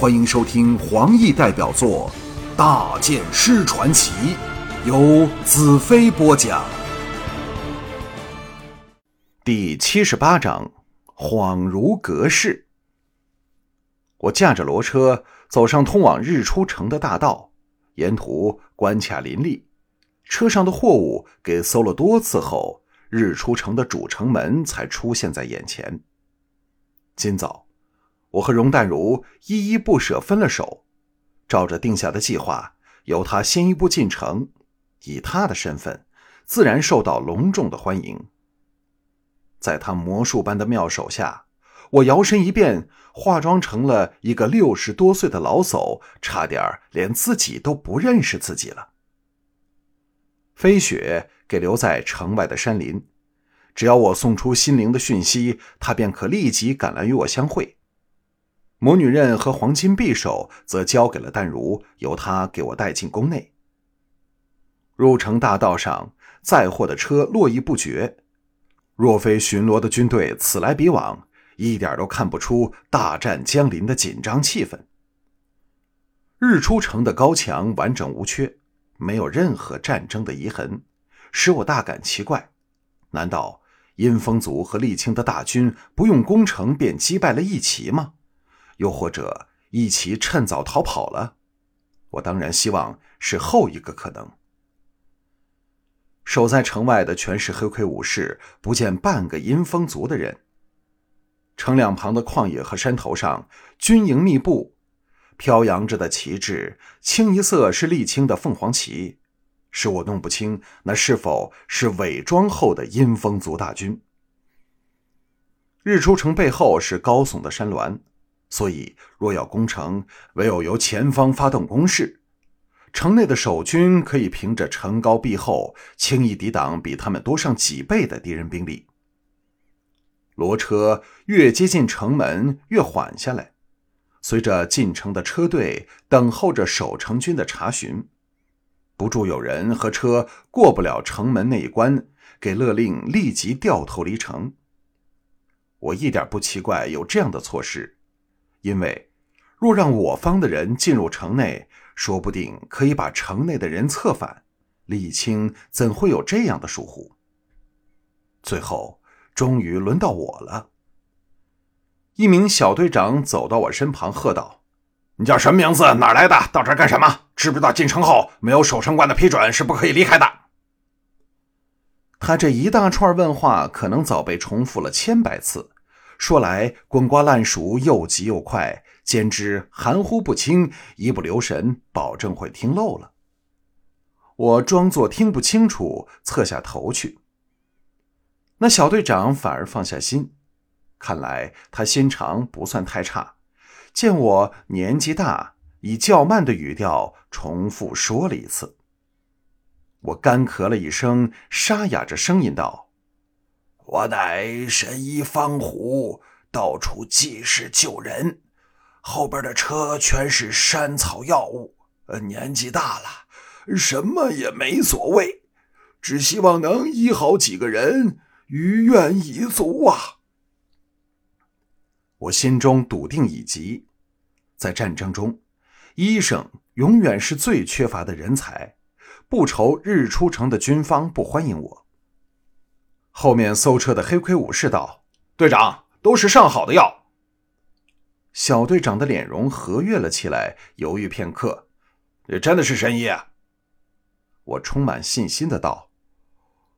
欢迎收听黄奕代表作《大剑师传奇》，由子飞播讲。第七十八章：恍如隔世。我驾着骡车走上通往日出城的大道，沿途关卡林立，车上的货物给搜了多次后，日出城的主城门才出现在眼前。今早。我和容淡如依依不舍分了手，照着定下的计划，由他先一步进城，以他的身份，自然受到隆重的欢迎。在他魔术般的妙手下，我摇身一变，化妆成了一个六十多岁的老叟，差点连自己都不认识自己了。飞雪给留在城外的山林，只要我送出心灵的讯息，他便可立即赶来与我相会。魔女刃和黄金匕首则交给了淡如，由她给我带进宫内。入城大道上载货的车络绎不绝，若非巡逻的军队此来彼往，一点都看不出大战将临的紧张气氛。日出城的高墙完整无缺，没有任何战争的遗痕，使我大感奇怪：难道阴风族和沥青的大军不用攻城便击败了义旗吗？又或者一起趁早逃跑了，我当然希望是后一个可能。守在城外的全是黑盔武士，不见半个阴风族的人。城两旁的旷野和山头上，军营密布，飘扬着的旗帜，清一色是沥青的凤凰旗，使我弄不清那是否是伪装后的阴风族大军。日出城背后是高耸的山峦。所以，若要攻城，唯有由前方发动攻势。城内的守军可以凭着城高壁厚，轻易抵挡比他们多上几倍的敌人兵力。骡车越接近城门，越缓下来，随着进城的车队等候着守城军的查询。不住有人和车过不了城门那一关，给勒令立即掉头离城。我一点不奇怪有这样的措施。因为，若让我方的人进入城内，说不定可以把城内的人策反。李青怎会有这样的疏忽？最后，终于轮到我了。一名小队长走到我身旁，喝道：“你叫什么名字？哪来的？到这儿干什么？知不知道进城后没有守城官的批准是不可以离开的？”他这一大串问话，可能早被重复了千百次。说来滚瓜烂熟，又急又快，兼之含糊不清，一不留神，保证会听漏了。我装作听不清楚，侧下头去。那小队长反而放下心，看来他心肠不算太差。见我年纪大，以较慢的语调重复说了一次。我干咳了一声，沙哑着声音道。我乃神医方虎，到处济世救人。后边的车全是山草药物。呃年纪大了，什么也没所谓，只希望能医好几个人，于愿已足啊！我心中笃定已极，在战争中，医生永远是最缺乏的人才。不愁日出城的军方不欢迎我。后面搜车的黑盔武士道：“队长，都是上好的药。”小队长的脸容和悦了起来，犹豫片刻：“这真的是神医？”啊我充满信心的道：“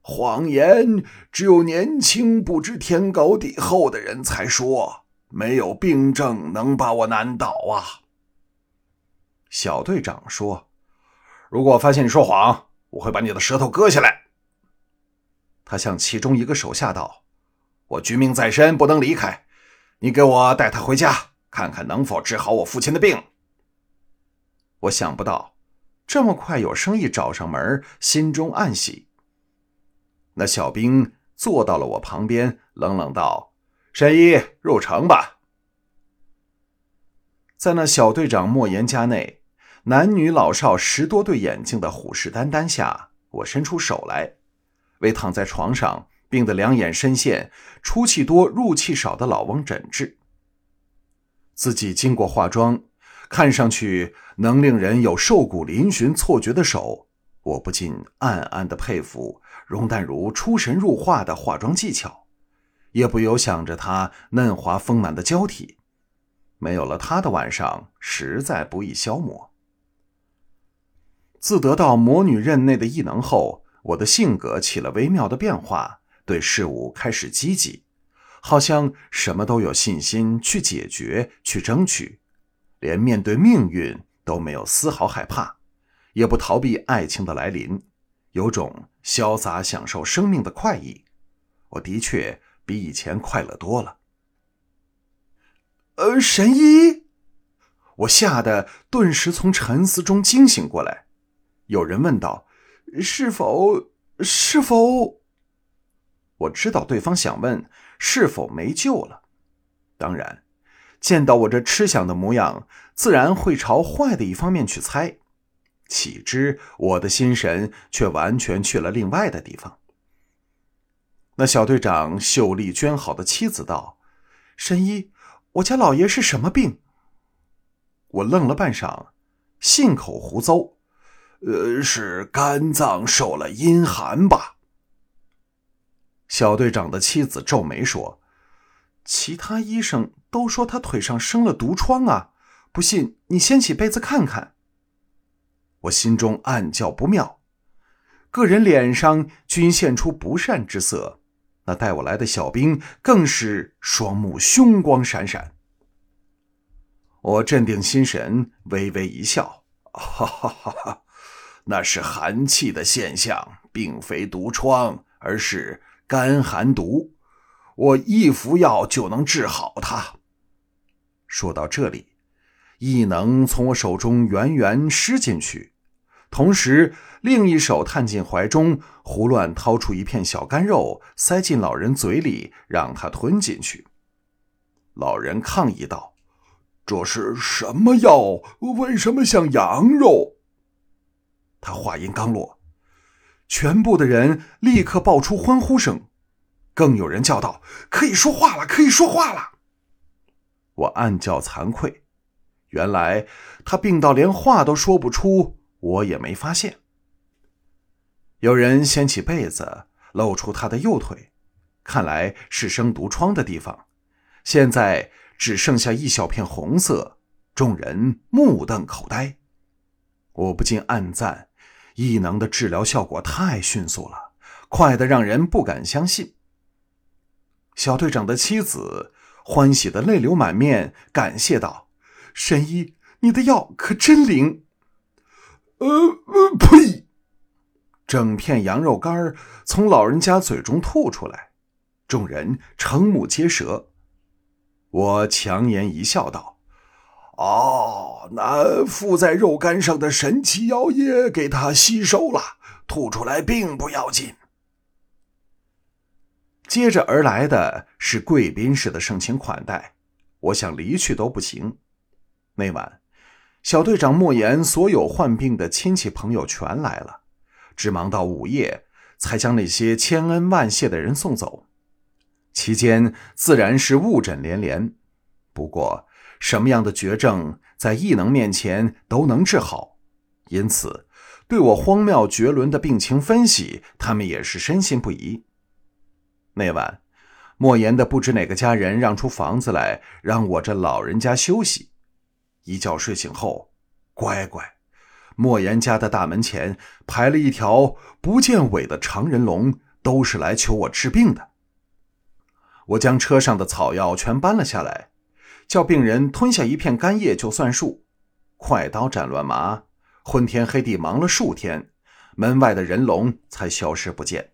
谎言只有年轻不知天高地厚的人才说，没有病症能把我难倒啊。”小队长说：“如果发现你说谎，我会把你的舌头割下来。”他向其中一个手下道：“我军命在身，不能离开。你给我带他回家，看看能否治好我父亲的病。”我想不到这么快有生意找上门，心中暗喜。那小兵坐到了我旁边，冷冷道：“神医，入城吧。”在那小队长莫言家内，男女老少十多对眼睛的虎视眈眈下，我伸出手来。为躺在床上病得两眼深陷、出气多入气少的老翁诊治。自己经过化妆，看上去能令人有瘦骨嶙峋错觉的手，我不禁暗暗的佩服容淡如出神入化的化妆技巧，也不由想着她嫩滑丰满的娇体。没有了她的晚上，实在不易消磨。自得到魔女任内的异能后，我的性格起了微妙的变化，对事物开始积极，好像什么都有信心去解决、去争取。连面对命运都没有丝毫害怕，也不逃避爱情的来临，有种潇洒享受生命的快意。我的确比以前快乐多了。呃，神医，我吓得顿时从沉思中惊醒过来。有人问道：“是否？是否？”我知道对方想问是否没救了，当然。见到我这吃想的模样，自然会朝坏的一方面去猜。岂知我的心神却完全去了另外的地方。那小队长秀丽娟好的妻子道：“神医，我家老爷是什么病？”我愣了半晌，信口胡诌：“呃，是肝脏受了阴寒吧？”小队长的妻子皱眉说：“其他医生。”都说他腿上生了毒疮啊！不信你掀起被子看看。我心中暗叫不妙，个人脸上均现出不善之色。那带我来的小兵更是双目凶光闪闪。我镇定心神，微微一笑：“哈哈哈哈，那是寒气的现象，并非毒疮，而是肝寒毒。我一服药就能治好它。”说到这里，异能从我手中源源施进去，同时另一手探进怀中，胡乱掏出一片小干肉，塞进老人嘴里，让他吞进去。老人抗议道：“这是什么药？为什么像羊肉？”他话音刚落，全部的人立刻爆出欢呼声，更有人叫道：“可以说话了！可以说话了！”我暗叫惭愧，原来他病到连话都说不出，我也没发现。有人掀起被子，露出他的右腿，看来是生毒疮的地方，现在只剩下一小片红色，众人目瞪口呆。我不禁暗赞，异能的治疗效果太迅速了，快得让人不敢相信。小队长的妻子。欢喜的泪流满面，感谢道：“神医，你的药可真灵。”呃呃，呸！整片羊肉干从老人家嘴中吐出来，众人瞠目结舌。我强颜一笑，道：“哦，那附在肉干上的神奇药液给他吸收了，吐出来并不要紧。”接着而来的是贵宾式的盛情款待，我想离去都不行。那晚，小队长莫言所有患病的亲戚朋友全来了，直忙到午夜才将那些千恩万谢的人送走。期间自然是误诊连连，不过什么样的绝症在异能面前都能治好，因此对我荒谬绝伦的病情分析，他们也是深信不疑。那晚，莫言的不知哪个家人让出房子来，让我这老人家休息。一觉睡醒后，乖乖，莫言家的大门前排了一条不见尾的长人龙，都是来求我治病的。我将车上的草药全搬了下来，叫病人吞下一片干叶就算数。快刀斩乱麻，昏天黑地忙了数天，门外的人龙才消失不见。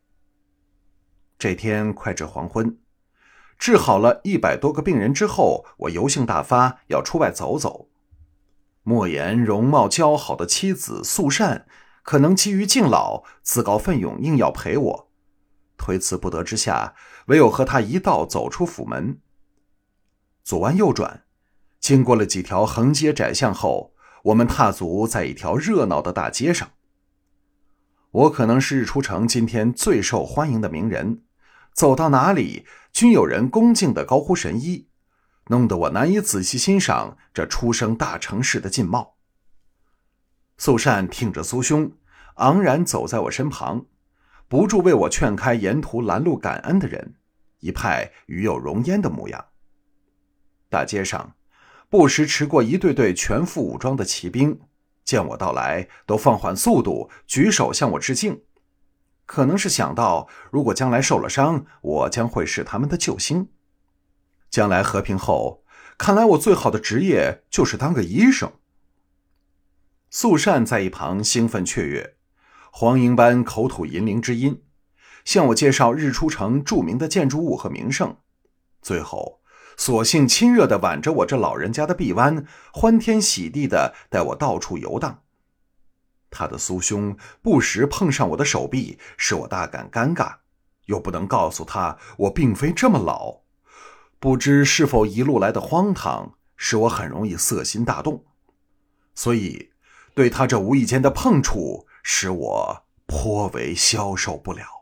这天快至黄昏，治好了一百多个病人之后，我油性大发，要出外走走。莫言容貌姣好的妻子素善，可能基于敬老，自告奋勇，硬要陪我。推辞不得之下，唯有和他一道走出府门。左弯右转，经过了几条横街窄巷后，我们踏足在一条热闹的大街上。我可能是日出城今天最受欢迎的名人。走到哪里，均有人恭敬的高呼“神医”，弄得我难以仔细欣赏这出生大城市的劲貌。素善挺着苏胸，昂然走在我身旁，不住为我劝开沿途拦路感恩的人，一派与有容焉的模样。大街上，不时驰过一队队全副武装的骑兵，见我到来，都放缓速度，举手向我致敬。可能是想到，如果将来受了伤，我将会是他们的救星。将来和平后，看来我最好的职业就是当个医生。素善在一旁兴奋雀跃，黄莺般口吐银铃之音，向我介绍日出城著名的建筑物和名胜，最后索性亲热地挽着我这老人家的臂弯，欢天喜地地带我到处游荡。他的酥胸不时碰上我的手臂，使我大感尴尬，又不能告诉他我并非这么老。不知是否一路来的荒唐，使我很容易色心大动，所以对他这无意间的碰触，使我颇为消受不了。